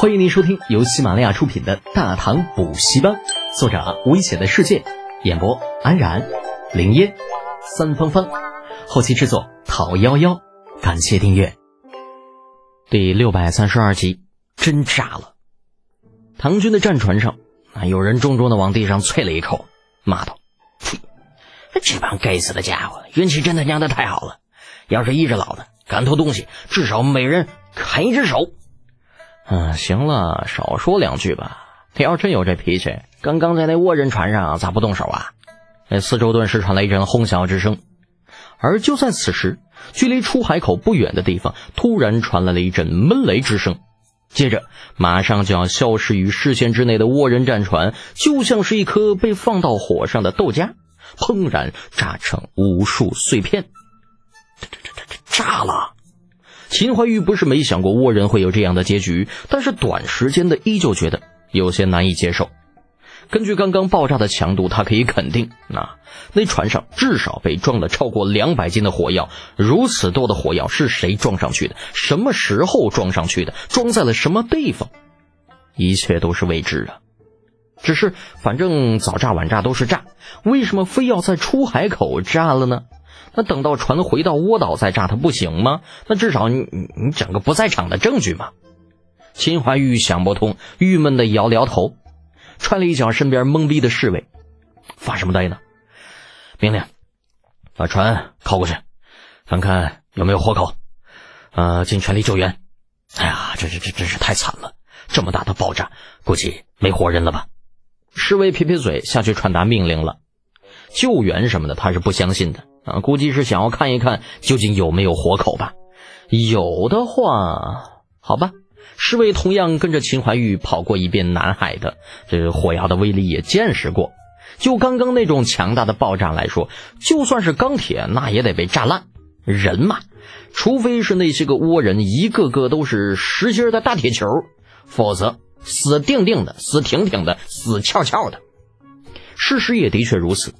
欢迎您收听由喜马拉雅出品的《大唐补习班》，作者危险的世界，演播安然、林烟、三芳芳，后期制作陶幺幺。感谢订阅。第六百三十二集，真炸了！唐军的战船上，啊，有人重重的往地上啐了一口，骂道：“呸！这帮该死的家伙，运气真他娘的太好了！要是依着老子，敢偷东西，至少每人砍一只手。”嗯，行了，少说两句吧。你要真有这脾气，刚刚在那倭人船上咋不动手啊？那四周顿时传来一阵哄笑之声。而就在此时，距离出海口不远的地方，突然传来了一阵闷雷之声。接着，马上就要消失于视线之内的倭人战船，就像是一颗被放到火上的豆荚，砰然炸成无数碎片。这这这这这炸了！秦怀玉不是没想过倭人会有这样的结局，但是短时间的依旧觉得有些难以接受。根据刚刚爆炸的强度，他可以肯定，那那船上至少被装了超过两百斤的火药。如此多的火药是谁装上去的？什么时候装上去的？装在了什么地方？一切都是未知啊！只是反正早炸晚炸都是炸，为什么非要在出海口炸了呢？那等到船回到窝岛再炸，它不行吗？那至少你你整个不在场的证据嘛。秦怀玉想不通，郁闷的摇了摇头，踹了一脚身边懵逼的侍卫：“发什么呆呢？命令，把船靠过去，看看有没有活口。呃，尽全力救援。哎呀，这这这真是太惨了！这么大的爆炸，估计没活人了吧？”侍卫撇撇嘴，下去传达命令了。救援什么的，他是不相信的。啊，估计是想要看一看究竟有没有活口吧。有的话，好吧。侍卫同样跟着秦怀玉跑过一遍南海的，这火药的威力也见识过。就刚刚那种强大的爆炸来说，就算是钢铁，那也得被炸烂。人嘛，除非是那些个倭人一个个都是实心的大铁球，否则死定定的、死挺挺的、死翘翘的。事实也的确如此。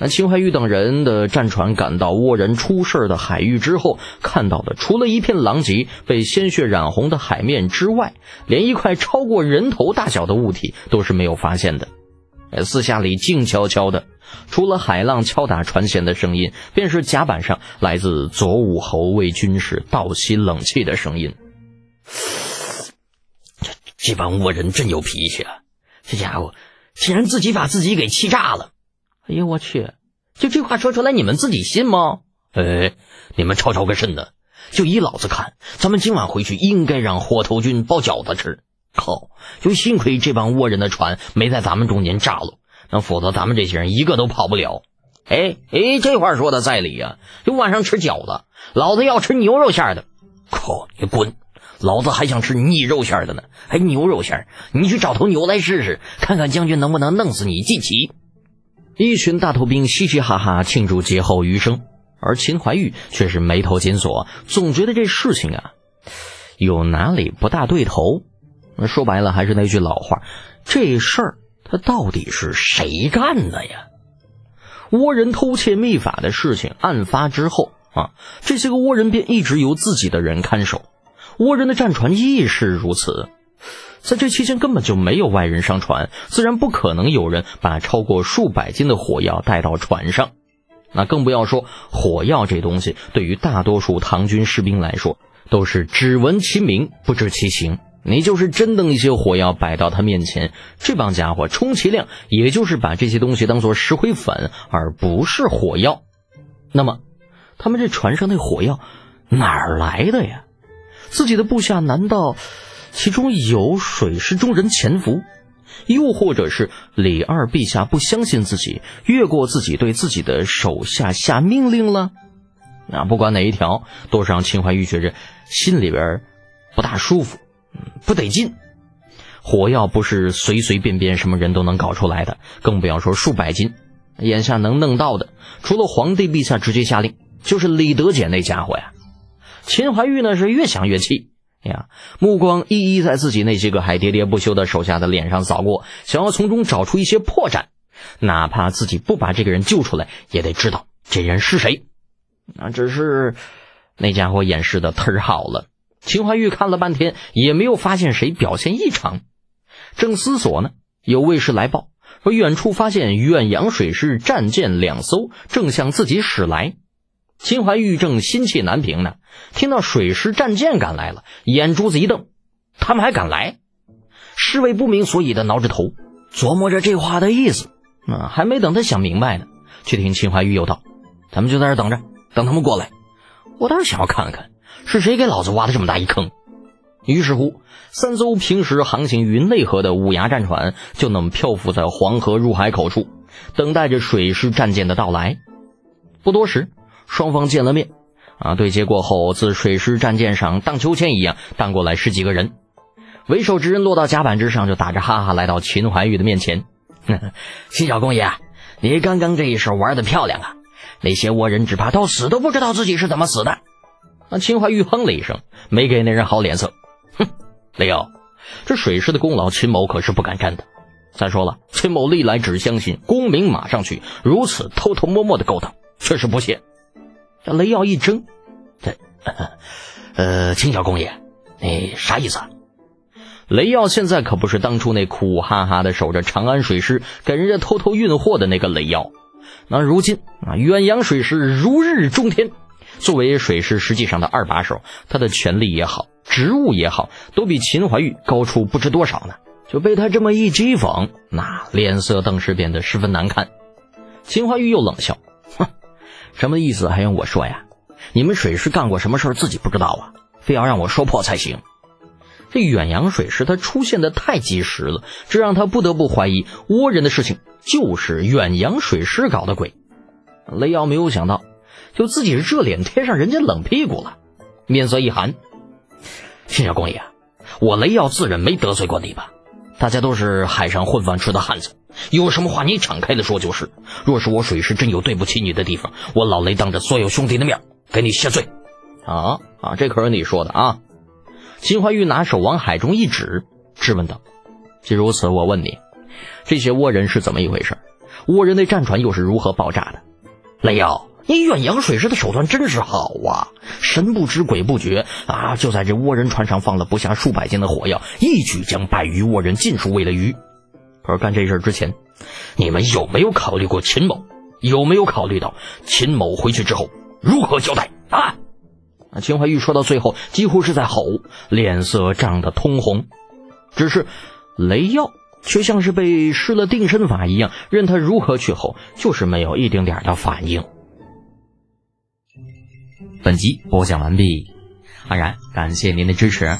那秦怀玉等人的战船赶到倭人出事的海域之后，看到的除了一片狼藉、被鲜血染红的海面之外，连一块超过人头大小的物体都是没有发现的。四下里静悄悄的，除了海浪敲打船舷的声音，便是甲板上来自左武侯卫军士倒吸冷气的声音。这这帮倭人真有脾气啊！这家伙竟然自己把自己给气炸了！哎呀，我去！就这话说出来，你们自己信吗？哎，你们吵吵个甚呢？就依老子看，咱们今晚回去应该让火头军包饺子吃。靠！就幸亏这帮倭人的船没在咱们中间炸了，那否则咱们这些人一个都跑不了。哎哎，这话说的在理呀！就晚上吃饺子，老子要吃牛肉馅的。靠！你滚！老子还想吃腻肉馅的呢，还牛肉馅？你去找头牛来试试，看看将军能不能弄死你季琦。一群大头兵嘻嘻哈哈庆祝劫后余生，而秦怀玉却是眉头紧锁，总觉得这事情啊有哪里不大对头。说白了，还是那句老话，这事儿他到底是谁干的呀？倭人偷窃秘法的事情案发之后啊，这些个倭人便一直由自己的人看守，倭人的战船亦是如此。在这期间根本就没有外人上船，自然不可能有人把超过数百斤的火药带到船上。那更不要说火药这东西，对于大多数唐军士兵来说，都是只闻其名不知其形。你就是真的一些火药摆到他面前，这帮家伙充其量也就是把这些东西当做石灰粉，而不是火药。那么，他们这船上那火药哪儿来的呀？自己的部下难道？其中有水师中人潜伏，又或者是李二陛下不相信自己，越过自己对自己的手下下命令了。那不管哪一条，都是让秦怀玉觉着心里边不大舒服，不得劲。火药不是随随便便什么人都能搞出来的，更不要说数百斤。眼下能弄到的，除了皇帝陛下直接下令，就是李德俭那家伙呀。秦怀玉呢是越想越气。呀，目光一一在自己那些个还喋喋不休的手下的脸上扫过，想要从中找出一些破绽，哪怕自己不把这个人救出来，也得知道这人是谁。啊，只是那家伙掩饰的忒好了，秦怀玉看了半天，也没有发现谁表现异常。正思索呢，有卫士来报说，远处发现远洋水师战舰两艘正向自己驶来。秦怀玉正心气难平呢，听到水师战舰赶来了，眼珠子一瞪：“他们还敢来？”侍卫不明所以的挠着头，琢磨着这话的意思。啊，还没等他想明白呢，却听秦怀玉又道：“咱们就在这等着，等他们过来。我倒是想要看看。”是谁给老子挖的这么大一坑？于是乎，三艘平时航行于内河的五牙战船就那么漂浮在黄河入海口处，等待着水师战舰的到来。不多时，双方见了面，啊，对接过后，自水师战舰上荡秋千一样荡过来十几个人。为首之人落到甲板之上，就打着哈哈来到秦怀玉的面前：“ 秦小公爷，你刚刚这一手玩的漂亮啊！那些倭人只怕到死都不知道自己是怎么死的。”那秦怀玉哼了一声，没给那人好脸色。哼，雷耀，这水师的功劳，秦某可是不敢沾的。再说了，秦某历来只相信功名马上去，如此偷偷摸摸的勾当，确实不屑。这雷耀一怔，这，呃，秦小公爷，你啥意思？雷耀现在可不是当初那苦哈哈的守着长安水师，给人家偷偷运货的那个雷耀。那如今啊，远洋水师如日中天。作为水师实际上的二把手，他的权力也好，职务也好，都比秦怀玉高出不知多少呢。就被他这么一讥讽，那脸色顿时变得十分难看。秦怀玉又冷笑：“哼，什么意思？还用我说呀？你们水师干过什么事儿自己不知道啊？非要让我说破才行。”这远洋水师他出现的太及时了，这让他不得不怀疑倭人的事情就是远洋水师搞的鬼。雷瑶没有想到。就自己热脸贴上人家冷屁股了，面色一寒。秦小公爷，我雷耀自认没得罪过你吧？大家都是海上混饭吃的汉子，有什么话你敞开的说就是。若是我水师真有对不起你的地方，我老雷当着所有兄弟的面给你谢罪。啊啊，这可是你说的啊！秦怀玉拿手往海中一指，质问道：“既如此，我问你，这些倭人是怎么一回事？倭人的战船又是如何爆炸的？”雷耀。你远洋水师的手段真是好啊，神不知鬼不觉啊，就在这倭人船上放了不下数百斤的火药，一举将百余倭人尽数喂了鱼。而干这事之前，你们有没有考虑过秦某？有没有考虑到秦某回去之后如何交代啊？秦怀玉说到最后，几乎是在吼，脸色涨得通红。只是雷耀却像是被施了定身法一样，任他如何去吼，就是没有一丁点的反应。本集播讲完毕，安然感谢您的支持。